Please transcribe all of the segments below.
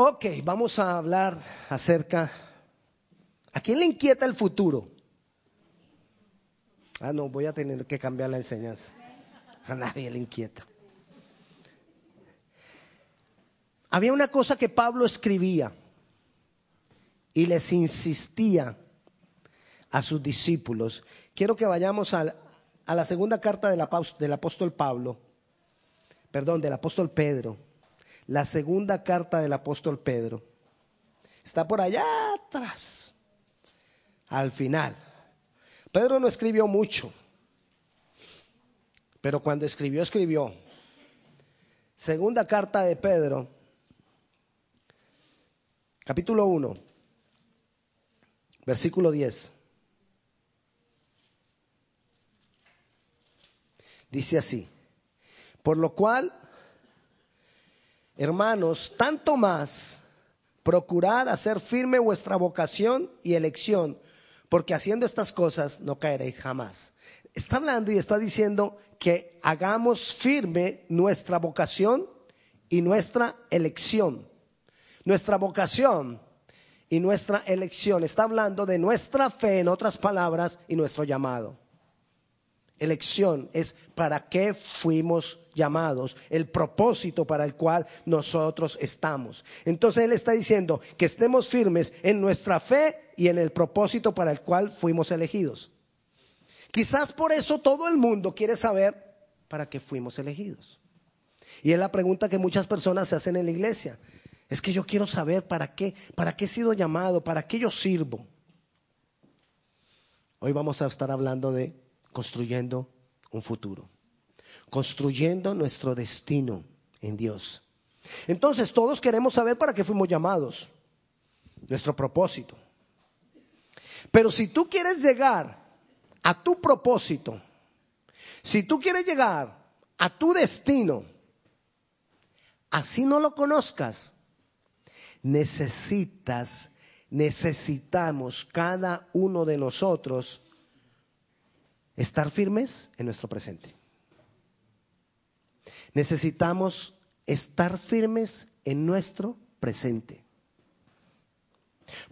Ok, vamos a hablar acerca... ¿A quién le inquieta el futuro? Ah, no, voy a tener que cambiar la enseñanza. A nadie le inquieta. Había una cosa que Pablo escribía y les insistía a sus discípulos. Quiero que vayamos a, la segunda carta del, apóstol Pablo, perdón, del apóstol Pedro. La segunda carta del apóstol Pedro. Está por allá atrás, al final. Pedro no escribió mucho, pero cuando escribió, escribió. Segunda carta de Pedro, capítulo 1, versículo 10. Dice así, por lo cual, hermanos, tanto más, procurad hacer firme vuestra vocación y elección, porque haciendo estas cosas no caeréis jamás. Está hablando y está diciendo que hagamos firme nuestra vocación y nuestra elección. Nuestra vocación y nuestra elección. Está hablando de nuestra fe, en otras palabras, y nuestro llamado elección es para qué fuimos llamados, el propósito para el cual nosotros estamos. Entonces Él está diciendo que estemos firmes en nuestra fe y en el propósito para el cual fuimos elegidos. Quizás por eso todo el mundo quiere saber para qué fuimos elegidos. Y es la pregunta que muchas personas se hacen en la iglesia. Es que yo quiero saber para qué, para qué he sido llamado, para qué yo sirvo. Hoy vamos a estar hablando de construyendo un futuro, construyendo nuestro destino en Dios. Entonces todos queremos saber para qué fuimos llamados, nuestro propósito. Pero si tú quieres llegar a tu propósito, si tú quieres llegar a tu destino, así no lo conozcas, necesitas, necesitamos cada uno de nosotros estar firmes en nuestro presente. Necesitamos estar firmes en nuestro presente.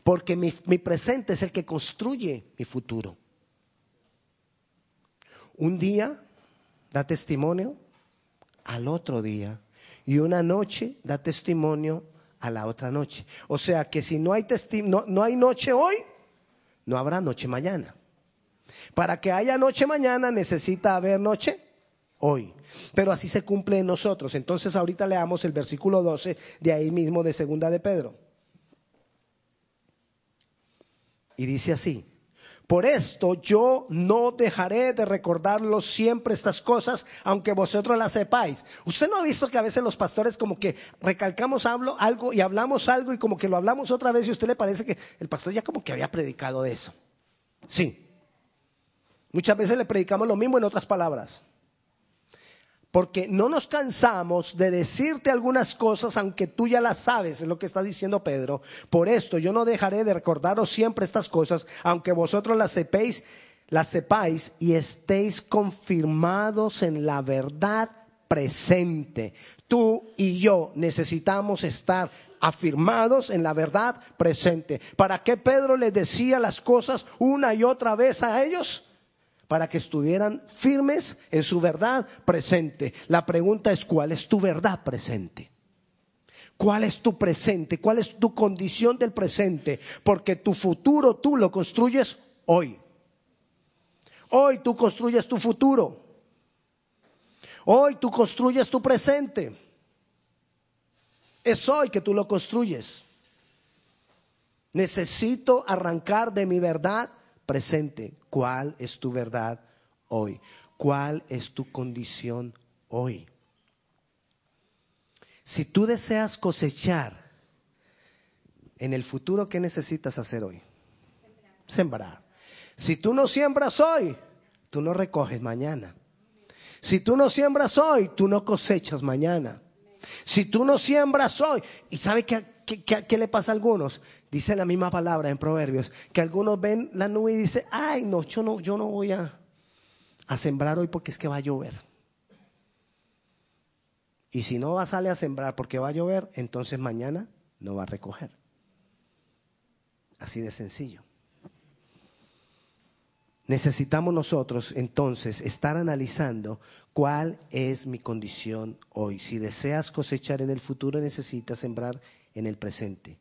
Porque mi, presente es el que construye mi futuro. Un día da testimonio al otro día y una noche da testimonio a la otra noche. O sea que si no hay, no hay noche hoy, no habrá noche mañana. Para que haya noche mañana necesita haber noche hoy. Pero así se cumple en nosotros. Entonces ahorita leamos el versículo 12 de ahí mismo de segunda de Pedro. Y dice así, por esto yo no dejaré de recordarlo siempre estas cosas, aunque vosotros las sepáis. Usted no ha visto que a veces los pastores como que recalcamos algo y hablamos algo y como que lo hablamos otra vez y a usted le parece que el pastor ya como que había predicado de eso. Sí, Muchas veces le predicamos lo mismo en otras palabras. Porque no nos cansamos de decirte algunas cosas, aunque tú ya las sabes, es lo que está diciendo Pedro. Por esto yo no dejaré de recordaros siempre estas cosas, aunque vosotros las sepáis, las sepáis y estéis confirmados en la verdad presente. Tú y yo necesitamos estar afirmados en la verdad presente. ¿Para qué Pedro les decía las cosas una y otra vez a ellos? Para que estuvieran firmes en su verdad presente. La pregunta es, ¿cuál es tu verdad presente? ¿Cuál es tu presente? ¿Cuál es tu condición del presente? Porque tu futuro tú lo construyes hoy. Hoy tú construyes tu futuro. Hoy tú construyes tu presente. Es hoy que tú lo construyes. Necesito arrancar de mi verdad presente. ¿Cuál es tu verdad hoy? ¿Cuál es tu condición hoy? Si tú deseas cosechar en el futuro, ¿qué necesitas hacer hoy? Sembrar. Si tú no siembras hoy, tú no recoges mañana. Si tú no siembras hoy, tú no cosechas mañana. Si tú no siembras hoy, ¿y sabe qué, qué, le pasa a algunos? Dice la misma palabra en Proverbios, que algunos ven la nube y dicen, ay, no, yo no, yo no voy a, a sembrar hoy porque es que va a llover. Y si no va a salir a sembrar porque va a llover, entonces mañana no va a recoger. Así de sencillo. Necesitamos nosotros entonces estar analizando cuál es mi condición hoy. Si deseas cosechar en el futuro, necesitas sembrar en el presente.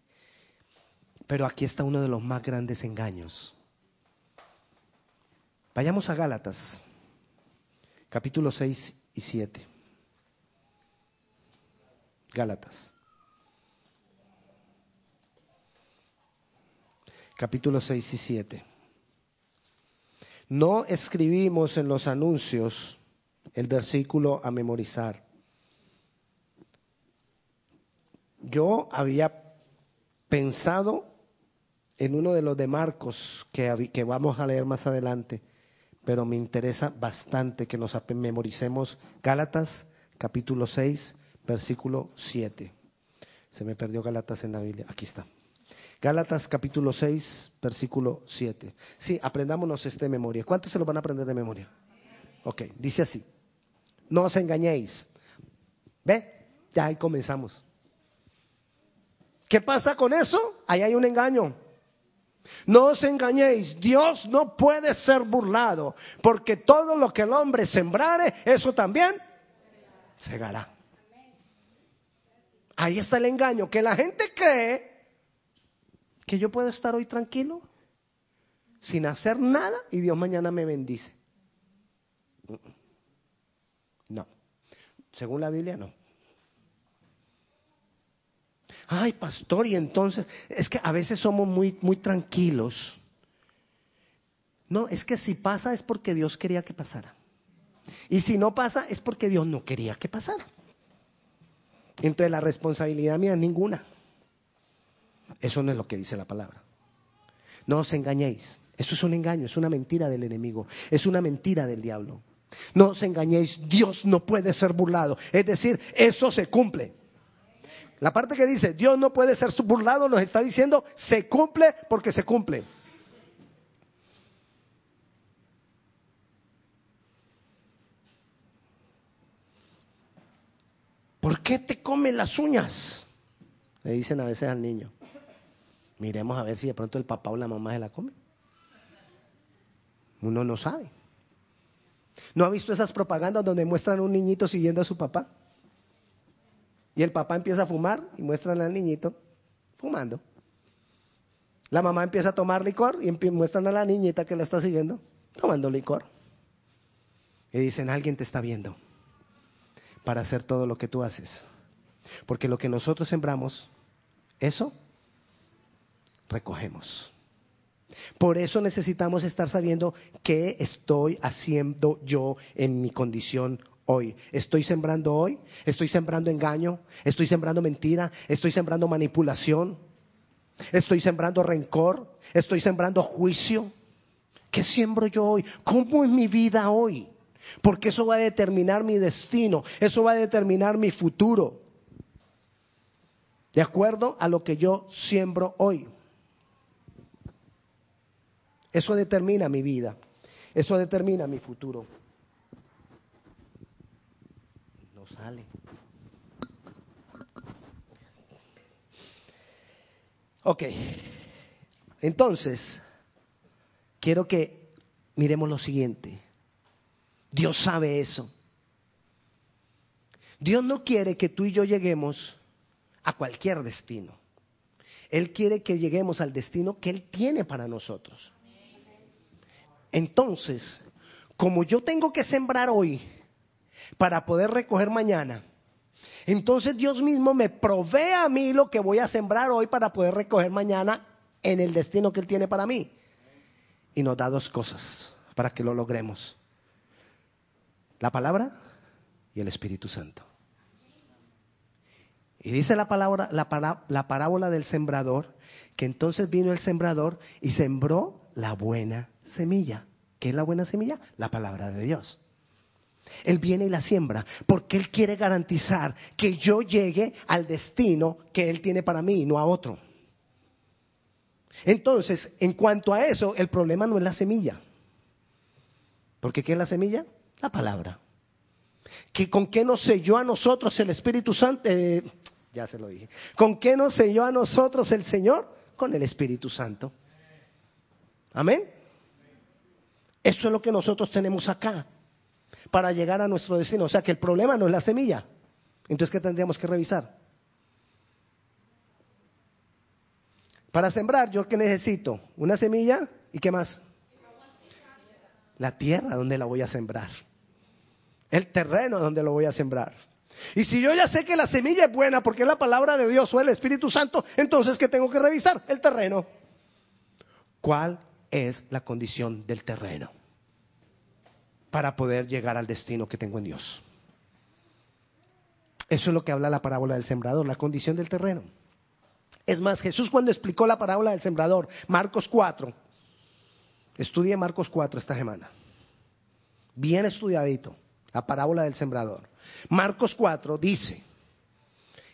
Pero aquí está uno de los más grandes engaños. Vayamos a Gálatas, capítulo 6 y 7. Gálatas. Capítulo 6 y 7. No escribimos en los anuncios el versículo a memorizar. Yo había pensado en uno de los de Marcos que, que vamos a leer más adelante, pero me interesa bastante que nos memoricemos Gálatas capítulo 6, versículo 7. Se me perdió Gálatas en la Biblia. Aquí está. Gálatas capítulo 6, versículo 7. Sí, aprendámonos este de memoria. ¿Cuántos se lo van a aprender de memoria? Ok, dice así. No os engañéis. ¿Ve? Ya ahí comenzamos. ¿Qué pasa con eso? Ahí hay un engaño. No os engañéis, Dios no puede ser burlado, porque todo lo que el hombre sembrare, eso también segará. Ahí está el engaño, que la gente cree que yo puedo estar hoy tranquilo, sin hacer nada, y Dios mañana me bendice. No. Según la Biblia, no. Ay, pastor, y entonces, es que a veces somos muy, muy tranquilos. No, es que si pasa es porque Dios quería que pasara. Y si no pasa es porque Dios no quería que pasara. Entonces la responsabilidad mía es ninguna. Eso no es lo que dice la palabra. No os engañéis. Eso es un engaño, es una mentira del enemigo, es una mentira del diablo. No os engañéis, Dios no puede ser burlado. Es decir, eso se cumple. La parte que dice Dios no puede ser burlado nos está diciendo se cumple porque se cumple. ¿Por qué te comen las uñas? Le dicen a veces al niño. Miremos a ver si de pronto el papá o la mamá se la come. Uno no sabe. ¿No ha visto esas propagandas donde muestran a un niñito siguiendo a su papá? Y el papá empieza a fumar y muestran al niñito fumando. La mamá empieza a tomar licor y muestran a la niñita que la está siguiendo tomando licor. Y dicen, alguien te está viendo para hacer todo lo que tú haces. Porque lo que nosotros sembramos, eso recogemos. Por eso necesitamos estar sabiendo qué estoy haciendo yo en mi condición hoy. ¿Estoy sembrando hoy? ¿Estoy sembrando engaño? ¿Estoy sembrando mentira? ¿Estoy sembrando manipulación? ¿Estoy sembrando rencor? ¿Estoy sembrando juicio? ¿Qué siembro yo hoy? ¿Cómo es mi vida hoy? Porque eso va a determinar mi destino, eso va a determinar mi futuro. De acuerdo a lo que yo siembro hoy. Eso determina mi vida. Eso determina mi futuro. No Ok. Entonces, quiero que miremos lo siguiente. Dios sabe eso. Dios no quiere que tú y yo lleguemos a cualquier destino. Él quiere que lleguemos al destino que Él tiene para nosotros. Entonces, como yo tengo que sembrar hoy para poder recoger mañana, entonces Dios mismo me provee a mí lo que voy a sembrar hoy para poder recoger mañana en el destino que Él tiene para mí. Y nos da dos cosas para que lo logremos. La palabra y el Espíritu Santo. Y dice la, palabra, la, la parábola del sembrador, que entonces vino el sembrador y sembró la buena semilla. ¿Qué es la buena semilla? La palabra de Dios. Él viene y la siembra porque Él quiere garantizar que yo llegue al destino que Él tiene para mí y no a otro. Entonces, en cuanto a eso, el problema no es la semilla. Porque ¿qué es la semilla? La palabra. ¿Que ¿Con qué nos selló a nosotros el Espíritu Santo? Eh, Ya se lo dije. ¿Con qué nos selló a nosotros el Señor? Con el Espíritu Santo. Amén. Eso es lo que nosotros tenemos acá para llegar a nuestro destino. O sea que el problema no es la semilla. Entonces, ¿qué tendríamos que revisar? Para sembrar, ¿yo qué necesito? Una semilla y qué más? La tierra donde la voy a sembrar. El terreno donde lo voy a sembrar. Y si yo ya sé que la semilla es buena porque es la palabra de Dios o el Espíritu Santo, entonces ¿qué tengo que revisar? El terreno. ¿Cuál es la condición del terreno? Para poder llegar al destino que tengo en Dios. Eso es lo que habla la parábola del sembrador, la condición del terreno. Es más, Jesús cuando explicó la parábola del sembrador, Marcos 4, estudie Marcos 4 esta semana, bien estudiadito, la parábola del sembrador. Marcos 4 dice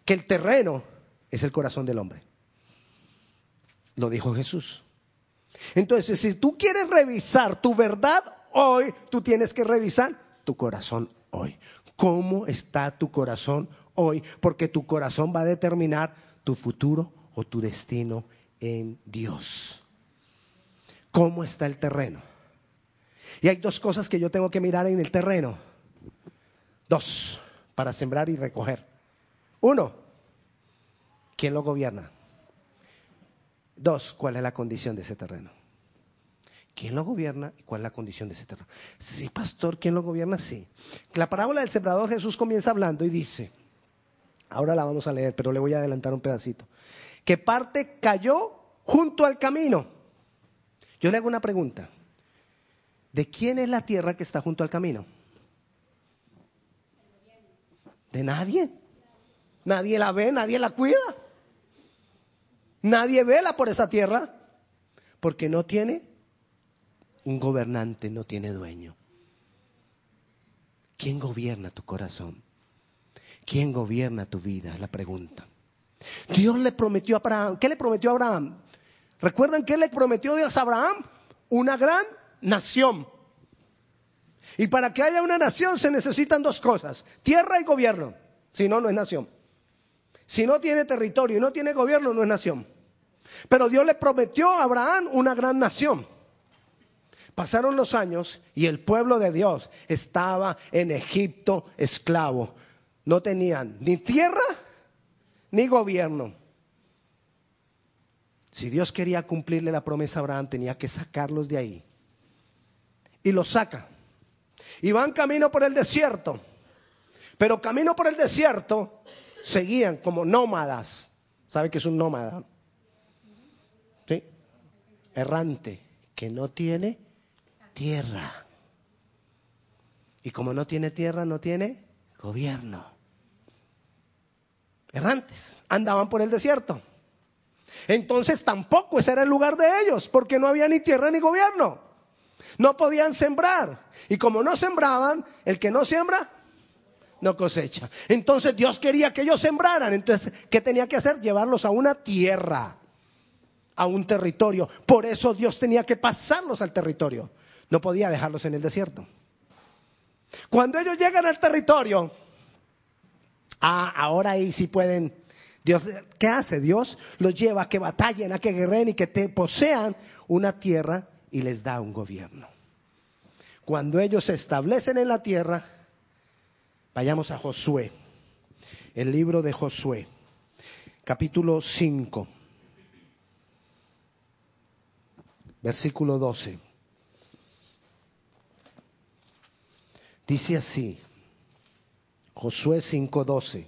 que el terreno es el corazón del hombre. Lo dijo Jesús. Entonces, si tú quieres revisar tu verdad hoy, tú tienes que revisar tu corazón hoy. ¿Cómo está tu corazón hoy? Porque tu corazón va a determinar tu futuro o tu destino en Dios. ¿Cómo está el terreno? Y hay dos cosas que yo tengo que mirar en el terreno. Dos, para sembrar y recoger. Uno, ¿quién lo gobierna? Dos, ¿cuál es la condición de ese terreno? ¿Quién lo gobierna y cuál es la condición de ese terreno? Sí, pastor, ¿quién lo gobierna? Sí. La parábola del sembrador Jesús comienza hablando y dice, ahora la vamos a leer, pero le voy a adelantar un pedacito que parte cayó junto al camino. Yo le hago una pregunta. ¿De quién es la tierra que está junto al camino? De nadie. Nadie la ve, nadie la cuida. Nadie vela por esa tierra porque no tiene un gobernante, no tiene dueño. ¿Quién gobierna tu corazón? ¿Quién gobierna tu vida? Es la pregunta. Dios le prometió a Abraham. ¿Qué le prometió a Abraham? ¿Recuerdan qué le prometió Dios a Abraham? Una gran nación. Y para que haya una nación se necesitan dos cosas, tierra y gobierno. Si no, no es nación. Si no tiene territorio y no tiene gobierno, no es nación. Pero Dios le prometió a Abraham una gran nación. Pasaron los años y el pueblo de Dios estaba en Egipto esclavo. No tenían ni tierra ni gobierno. Si Dios quería cumplirle la promesa a Abraham, tenía que sacarlos de ahí. Y los saca. Y van camino por el desierto. Pero camino por el desierto seguían como nómadas. ¿Sabe qué es un nómada? ¿Sí? Errante, que no tiene tierra. Y como no tiene tierra, no tiene gobierno errantes, andaban por el desierto. Entonces tampoco ese era el lugar de ellos, porque no había ni tierra ni gobierno. No podían sembrar. Y como no sembraban, el que no siembra, no cosecha. Entonces Dios quería que ellos sembraran. Entonces, ¿qué tenía que hacer? Llevarlos a una tierra, a un territorio. Por eso Dios tenía que pasarlos al territorio. No podía dejarlos en el desierto. Cuando ellos llegan al territorio, Ah, ahora ahí sí pueden. Dios, ¿qué hace? Dios los lleva a que batallen, a que guerren y que te posean una tierra y les da un gobierno. Cuando ellos se establecen en la tierra, vayamos a Josué, el libro de Josué, capítulo 5, versículo 12. Dice así, Josué 5:12.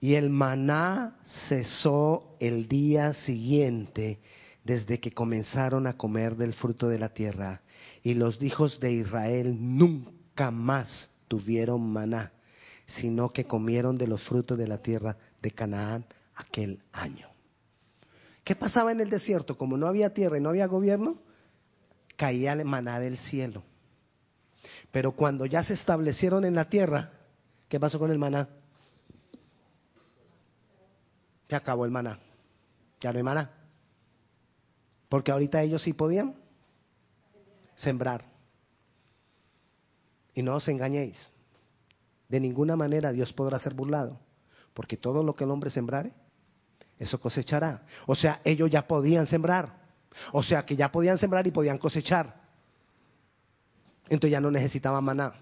Y el maná cesó el día siguiente desde que comenzaron a comer del fruto de la tierra. Y los hijos de Israel nunca más tuvieron maná, sino que comieron de los frutos de la tierra de Canaán aquel año. ¿Qué pasaba en el desierto? Como no había tierra y no había gobierno, caía el maná del cielo. Pero cuando ya se establecieron en la tierra, ¿qué pasó con el maná? Se acabó el maná. Ya no hay maná. Porque ahorita ellos sí podían sembrar. Y no os engañéis. de ninguna manera Dios podrá ser burlado, porque todo lo que el hombre sembrare, eso cosechará. O sea, ellos ya podían sembrar. O sea, que ya podían sembrar y podían cosechar. Entonces ya no necesitaban maná.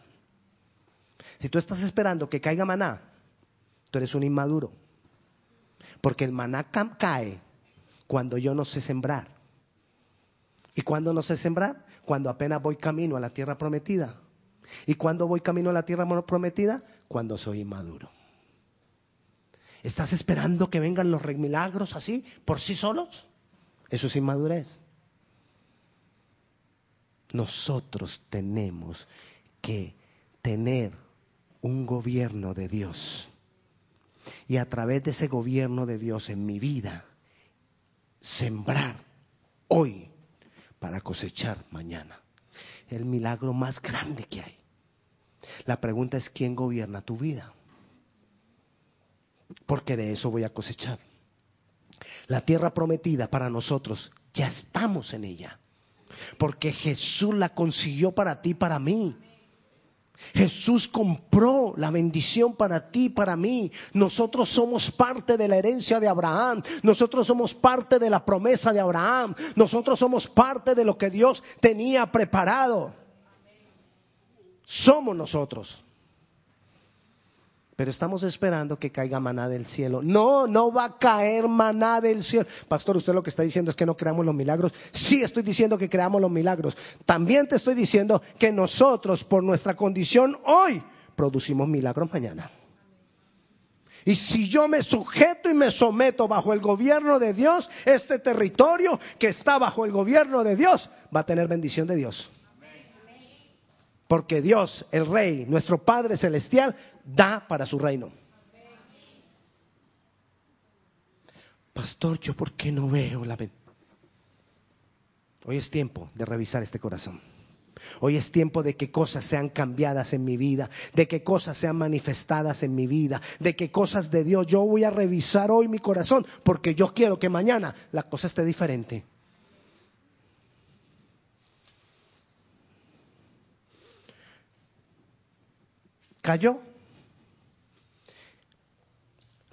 Si tú estás esperando que caiga maná, tú eres un inmaduro. Porque el maná cae cuando yo no sé sembrar. ¿Y cuando no sé sembrar? Cuando apenas voy camino a la tierra prometida. ¿Y cuando voy camino a la tierra prometida? Cuando soy inmaduro. ¿Estás esperando que vengan los milagros así, por sí solos? Eso es inmadurez. Nosotros tenemos que tener un gobierno de Dios. Y a través de ese gobierno de Dios en mi vida, sembrar hoy para cosechar mañana. El milagro más grande que hay. La pregunta es, ¿quién gobierna tu vida? Porque de eso voy a cosechar. La tierra prometida para nosotros, ya estamos en ella. Porque Jesús la consiguió para ti, para mí. Jesús compró la bendición para ti, para mí. Nosotros somos parte de la herencia de Abraham. Nosotros somos parte de la promesa de Abraham. Nosotros somos parte de lo que Dios tenía preparado. Somos nosotros. Pero estamos esperando que caiga maná del cielo. No, no va a caer maná del cielo. Pastor, usted lo que está diciendo es que no creamos los milagros. Sí estoy diciendo que creamos los milagros. También te estoy diciendo que nosotros, por nuestra condición hoy, producimos milagros mañana. Y si yo me sujeto y me someto bajo el gobierno de Dios, este territorio que está bajo el gobierno de Dios va a tener bendición de Dios. Porque Dios, el Rey, nuestro Padre Celestial, da para su reino. Pastor, ¿yo por qué no veo la Hoy es tiempo de revisar este corazón. Hoy es tiempo de que cosas sean cambiadas en mi vida, de que cosas sean manifestadas en mi vida, de que cosas de Dios. Yo voy a revisar hoy mi corazón porque yo quiero que mañana la cosa esté diferente. Cayó.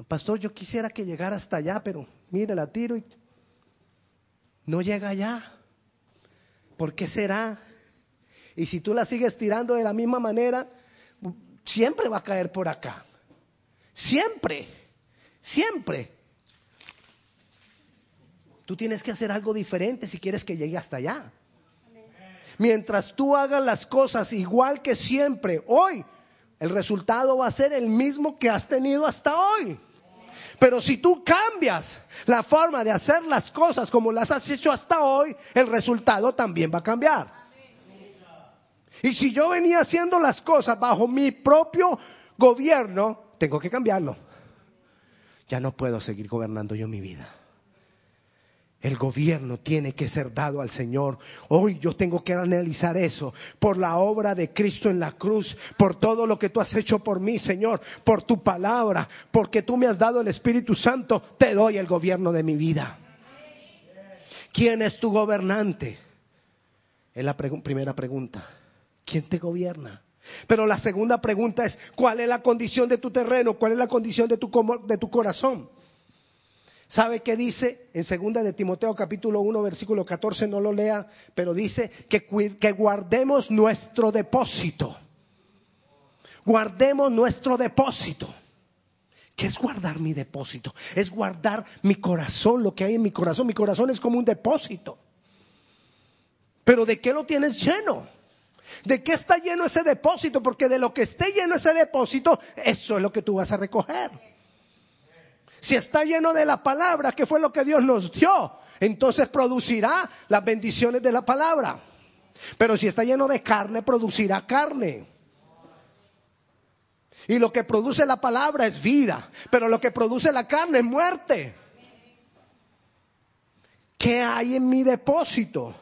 Pastor, yo quisiera que llegara hasta allá, pero mire, la tiro y no llega allá. ¿Por qué será? Y si tú la sigues tirando de la misma manera, siempre va a caer por acá. Siempre, siempre. Tú tienes que hacer algo diferente si quieres que llegue hasta allá. Mientras tú hagas las cosas igual que siempre, hoy el resultado va a ser el mismo que has tenido hasta hoy. Pero si tú cambias la forma de hacer las cosas como las has hecho hasta hoy, el resultado también va a cambiar. Y si yo venía haciendo las cosas bajo mi propio gobierno, tengo que cambiarlo. Ya no puedo seguir gobernando yo mi vida. El gobierno tiene que ser dado al Señor. Hoy yo tengo que analizar eso por la obra de Cristo en la cruz, por todo lo que tú has hecho por mí, Señor, por tu palabra, porque tú me has dado el Espíritu Santo, te doy el gobierno de mi vida. ¿Quién es tu gobernante? Es la primera pregunta. ¿Quién te gobierna? Pero la segunda pregunta es, ¿cuál es la condición de tu terreno? ¿Cuál es la condición de tu, de tu corazón? ¿Sabe qué dice en segunda de Timoteo capítulo 1 versículo 14? No lo lea, pero dice que, que guardemos nuestro depósito. Guardemos nuestro depósito. ¿Qué es guardar mi depósito? Es guardar mi corazón, lo que hay en mi corazón. Mi corazón es como un depósito. Pero ¿de qué lo tienes lleno? ¿De qué está lleno ese depósito? Porque de lo que esté lleno ese depósito, eso es lo que tú vas a recoger. Si está lleno de la palabra, que fue lo que Dios nos dio, entonces producirá las bendiciones de la palabra. Pero si está lleno de carne, producirá carne. Y lo que produce la palabra es vida, pero lo que produce la carne es muerte. ¿Qué hay en mi depósito?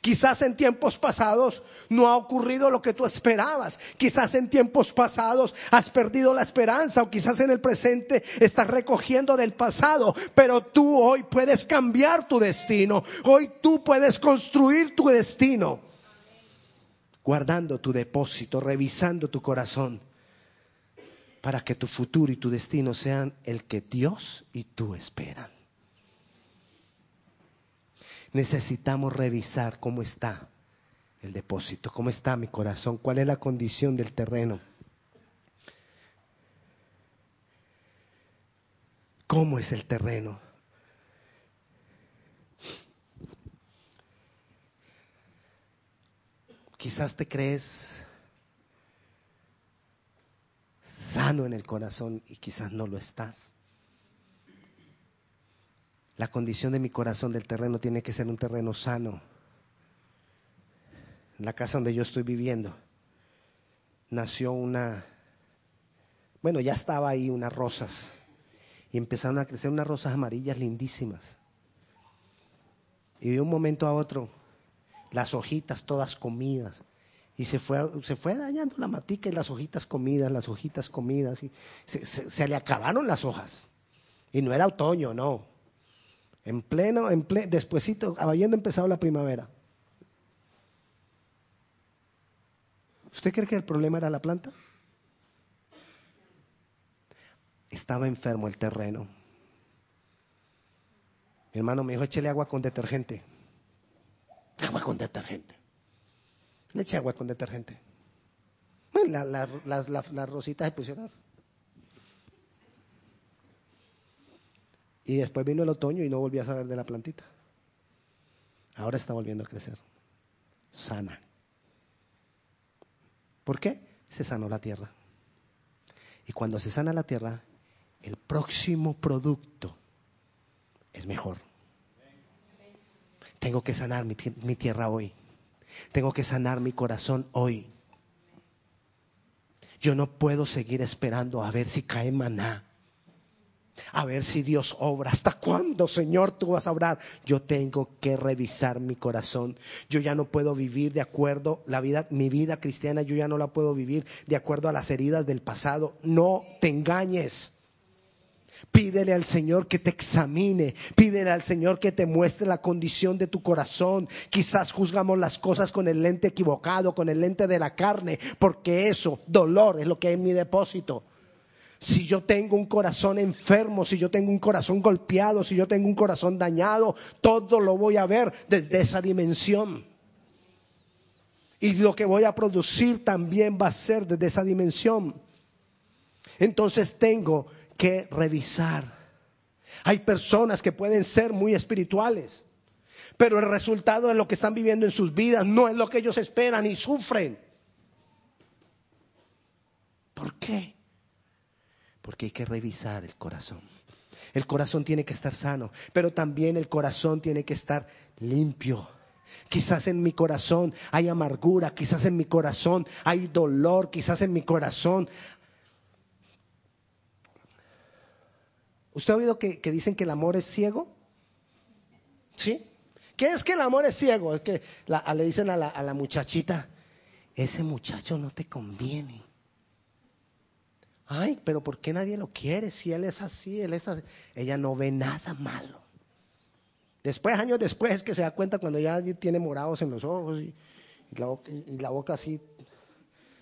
Quizás en tiempos pasados no ha ocurrido lo que tú esperabas. Quizás en tiempos pasados has perdido la esperanza o quizás en el presente estás recogiendo del pasado. Pero tú hoy puedes cambiar tu destino. Hoy tú puedes construir tu destino. Guardando tu depósito, revisando tu corazón. para que tu futuro y tu destino sean el que Dios y tú esperan. Necesitamos revisar cómo está el depósito, cómo está mi corazón, cuál es la condición del terreno. ¿Cómo es el terreno? Quizás te crees sano en el corazón y quizás no lo estás. La condición de mi corazón del terreno tiene que ser un terreno sano. En la casa donde yo estoy viviendo nació una, bueno, ya estaba ahí unas rosas y empezaron a crecer unas rosas amarillas lindísimas. Y de un momento a otro, las hojitas todas comidas, y se fue, se fue dañando la matica y las hojitas comidas, las hojitas comidas. Y se, le acabaron las hojas. Y no era otoño, no. En pleno, en pleno, despuesito, habiendo empezado la primavera. ¿Usted cree que el problema era la planta? Estaba enfermo el terreno. Mi hermano me dijo, échele agua con detergente. Agua con detergente. Le eché agua con detergente. Bueno, las rositas se pusieron. Y después vino el otoño y no volví a saber de la plantita. Ahora está volviendo a crecer. Sana. ¿Por qué? Se sanó la tierra. Y cuando se sana la tierra, el próximo producto es mejor. Tengo que sanar mi, mi tierra hoy. Tengo que sanar mi corazón hoy. Yo no puedo seguir esperando a ver si cae maná. A ver si Dios obra. ¿Hasta cuándo, Señor, tú vas a obrar? Yo tengo que revisar mi corazón. Yo ya no puedo vivir de acuerdo la vida, mi vida cristiana, yo ya no la puedo vivir de acuerdo a las heridas del pasado. No te engañes. Pídele al Señor que te examine, pídele al Señor que te muestre la condición de tu corazón. Quizás juzgamos las cosas con el lente equivocado, con el lente de la carne, porque eso, dolor, es lo que hay en mi depósito. Si yo tengo un corazón enfermo, si yo tengo un corazón golpeado, si yo tengo un corazón dañado, todo lo voy a ver desde esa dimensión. Y lo que voy a producir también va a ser desde esa dimensión. Entonces tengo que revisar. Hay personas que pueden ser muy espirituales, pero el resultado de lo que están viviendo en sus vidas no es lo que ellos esperan y sufren. ¿Por qué? Porque hay que revisar el corazón. El corazón tiene que estar sano, pero también el corazón tiene que estar limpio. Quizás en mi corazón hay amargura, quizás en mi corazón hay dolor, quizás en mi corazón ¿Usted ha oído que, dicen que el amor es ciego? ¿Sí? ¿Qué es que el amor es ciego? Es que le dicen a la, muchachita, ese muchacho no te conviene. Ay, pero ¿por qué nadie lo quiere? Si él es así, él es así. Ella no ve nada malo. Después, años después, es que se da cuenta cuando ya tiene morados en los ojos y, y la boca así,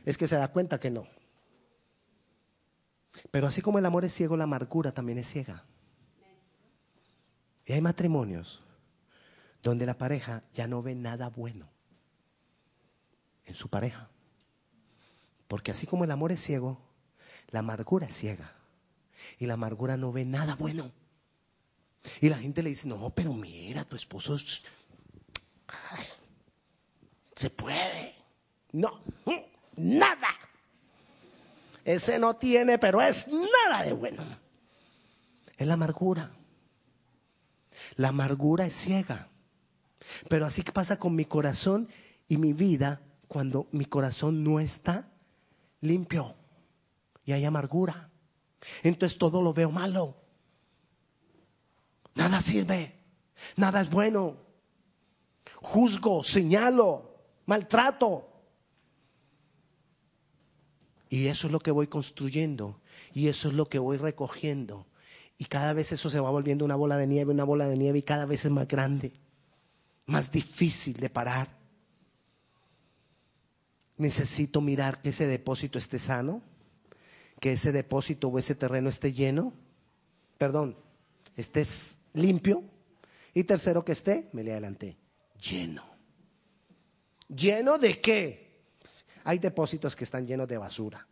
es que se da cuenta que no. Pero así como el amor es ciego, la amargura también es ciega. Y hay matrimonios donde la pareja ya no ve nada bueno en su pareja. Porque así como el amor es ciego, la amargura es ciega. Y la amargura no ve nada bueno. Y la gente le dice, no, pero mira, tu esposo se puede. No, nada. Ese no tiene, pero es nada de bueno. Es la amargura. La amargura es ciega. Pero así que pasa con mi corazón y mi vida cuando mi corazón no está limpio y hay amargura. Entonces todo lo veo malo. Nada sirve. Nada es bueno. Juzgo, señalo, maltrato. Y eso es lo que voy construyendo y eso es lo que voy recogiendo. Y cada vez eso se va volviendo una bola de nieve, una bola de nieve y cada vez es más grande, más difícil de parar. Necesito mirar que ese depósito esté sano, que ese depósito o ese terreno esté lleno, perdón, esté limpio. Y tercero, que esté, me le adelanté, lleno. ¿Lleno de qué? Hay depósitos que están llenos de basura.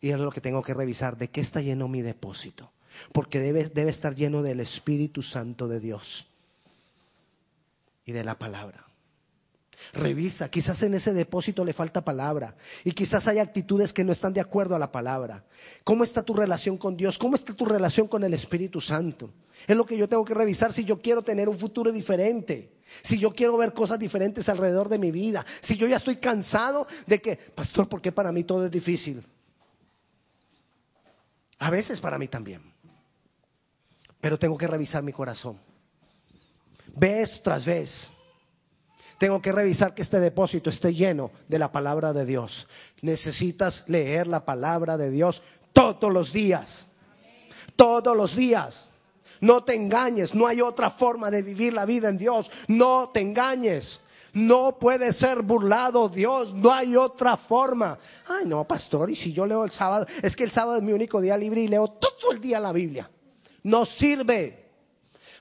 Y es lo que tengo que revisar, ¿de qué está lleno mi depósito? Porque debe, debe estar lleno del Espíritu Santo de Dios y de la palabra. Revisa, quizás en ese depósito le falta palabra y quizás hay actitudes que no están de acuerdo a la palabra. ¿Cómo está tu relación con Dios? ¿Cómo está tu relación con el Espíritu Santo? Es lo que yo tengo que revisar si yo quiero tener un futuro diferente, si yo quiero ver cosas diferentes alrededor de mi vida, si yo ya estoy cansado de que, pastor, ¿por qué para mí todo es difícil? A veces para mí también, pero tengo que revisar mi corazón, vez tras vez tengo que revisar que este depósito esté lleno de la palabra de Dios. Necesitas leer la palabra de Dios todos los días. Todos los días. No te engañes, no hay otra forma de vivir la vida en Dios. No te engañes. No puede ser burlado Dios, no hay otra forma. Ay, no, pastor, y si yo leo el sábado, es que el sábado es mi único día libre y leo todo el día la Biblia. No sirve.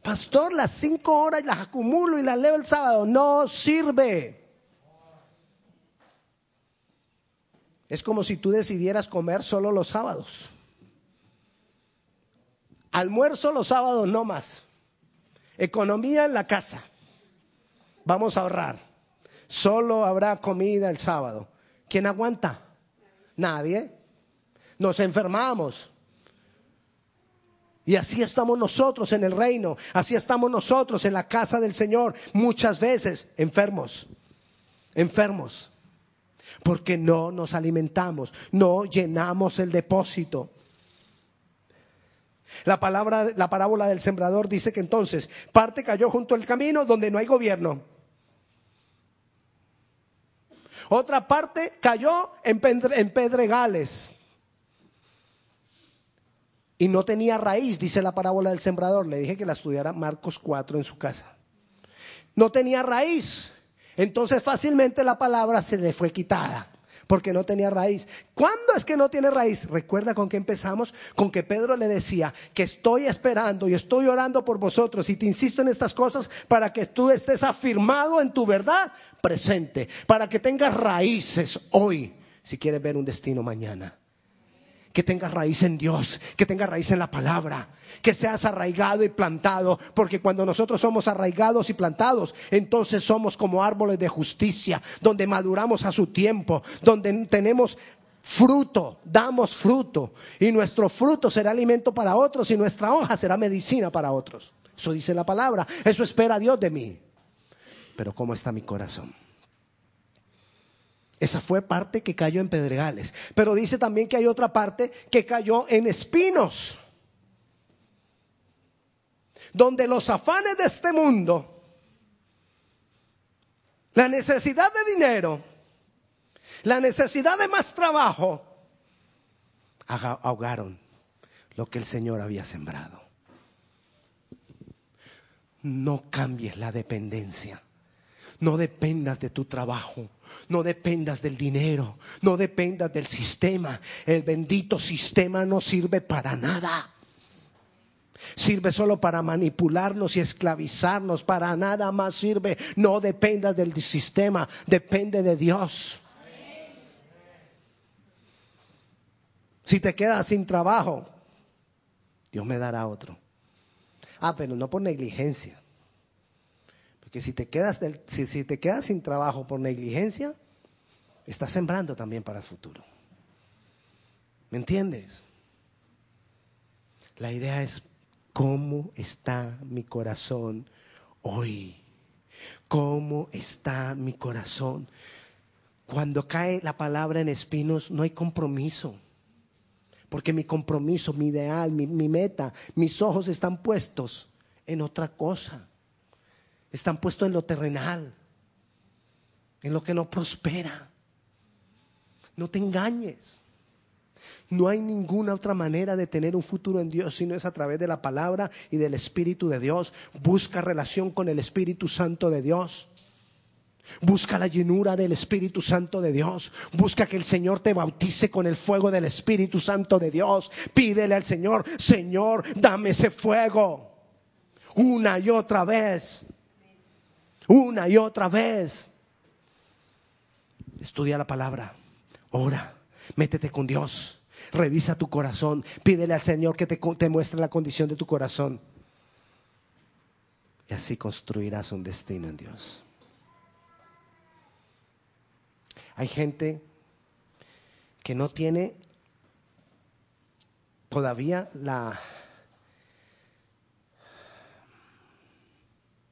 Pastor, las cinco horas las acumulo y las leo el sábado. No sirve. Es como si tú decidieras comer solo los sábados. Almuerzo los sábados, no más. Economía en la casa. Vamos a ahorrar. Solo habrá comida el sábado. ¿Quién aguanta? Nadie. Nos enfermamos. Y así estamos nosotros en el reino, así estamos nosotros en la casa del Señor, muchas veces enfermos, enfermos, porque no nos alimentamos, no llenamos el depósito. La palabra, la parábola del sembrador dice que entonces parte cayó junto al camino donde no hay gobierno. Otra parte cayó en pedregales y no tenía raíz, dice la parábola del sembrador. Le dije que la estudiara Marcos 4 en su casa. No tenía raíz. Entonces fácilmente la palabra se le fue quitada porque no tenía raíz. ¿Cuándo es que no tiene raíz? Recuerda con qué empezamos, con que Pedro le decía que estoy esperando y estoy orando por vosotros y te insisto en estas cosas para que tú estés afirmado en tu verdad presente, para que tengas raíces hoy si quieres ver un destino mañana que tengas raíz en Dios, que tengas raíz en la palabra, que seas arraigado y plantado, porque cuando nosotros somos arraigados y plantados, entonces somos como árboles de justicia, donde maduramos a su tiempo, donde tenemos fruto, damos fruto, y nuestro fruto será alimento para otros y nuestra hoja será medicina para otros. Eso dice la palabra, eso espera Dios de mí. Pero ¿cómo está mi corazón? Esa fue parte que cayó en pedregales. Pero dice también que hay otra parte que cayó en espinos. Donde los afanes de este mundo, la necesidad de dinero, la necesidad de más trabajo, ahogaron lo que el Señor había sembrado. No cambies la dependencia. No dependas de tu trabajo, no dependas del dinero, no dependas del sistema. El bendito sistema no sirve para nada. Sirve solo para manipularnos y esclavizarnos, para nada más sirve. No dependas del sistema, depende de Dios. Si te quedas sin trabajo, Dios me dará otro. Ah, pero no por negligencia. Que si te quedas, si, te quedas sin trabajo por negligencia, estás sembrando también para el futuro. ¿Me entiendes? La idea es cómo está mi corazón hoy. ¿Cómo está mi corazón? Cuando cae la palabra en espinos, no hay compromiso. Porque mi compromiso, mi ideal, mi, mi meta, mis ojos están puestos en otra cosa están puestos en lo terrenal, en lo que no prospera. No te engañes. No hay ninguna otra manera de tener un futuro en Dios sino es a través de la palabra y del Espíritu de Dios. Busca relación con el Espíritu Santo de Dios. Busca la llenura del Espíritu Santo de Dios. Busca que el Señor te bautice con el fuego del Espíritu Santo de Dios. Pídele al Señor, Señor, dame ese fuego. Una y otra vez. Una y otra vez. Estudia la palabra. Ora. Métete con Dios. Revisa tu corazón. Pídele al Señor que te, muestre la condición de tu corazón. Y así construirás un destino en Dios. Hay gente que no tiene todavía la,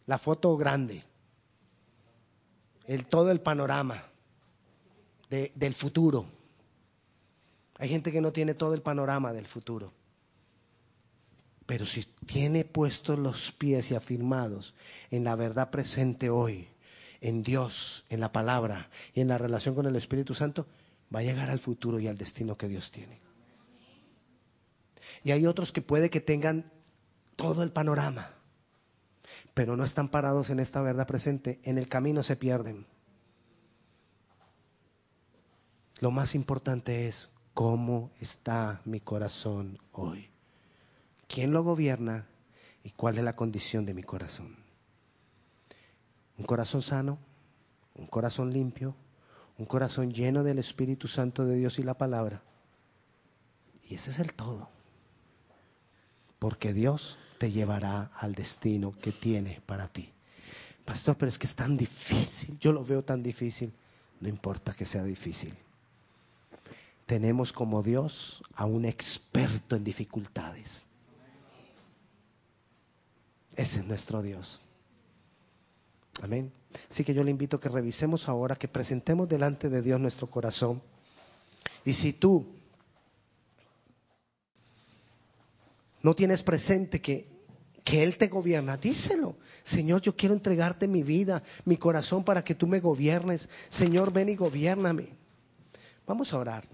la foto grande, el, todo el panorama del futuro. Hay gente que no tiene todo el panorama del futuro. Pero si tiene puestos los pies y afirmados en la verdad presente hoy, en Dios, en la palabra y en la relación con el Espíritu Santo, va a llegar al futuro y al destino que Dios tiene. Y hay otros que puede que tengan todo el panorama, pero no están parados en esta verdad presente, en el camino se pierden. Lo más importante es cómo está mi corazón hoy. ¿Quién lo gobierna y cuál es la condición de mi corazón? Un corazón sano, un corazón limpio, un corazón lleno del Espíritu Santo de Dios y la palabra. Y ese es el todo. Porque Dios te llevará al destino que tiene para ti. Pastor, pero es que es tan difícil, yo lo veo tan difícil. No importa que sea difícil. Tenemos como Dios a un experto en dificultades. Ese es nuestro Dios. Amén. Así que yo le invito a que revisemos ahora, que presentemos delante de Dios nuestro corazón. Y si tú no tienes presente que, que Él te gobierna, díselo. Señor, yo quiero entregarte mi vida, mi corazón para que tú me gobiernes. Señor, ven y gobiername. Vamos a orar.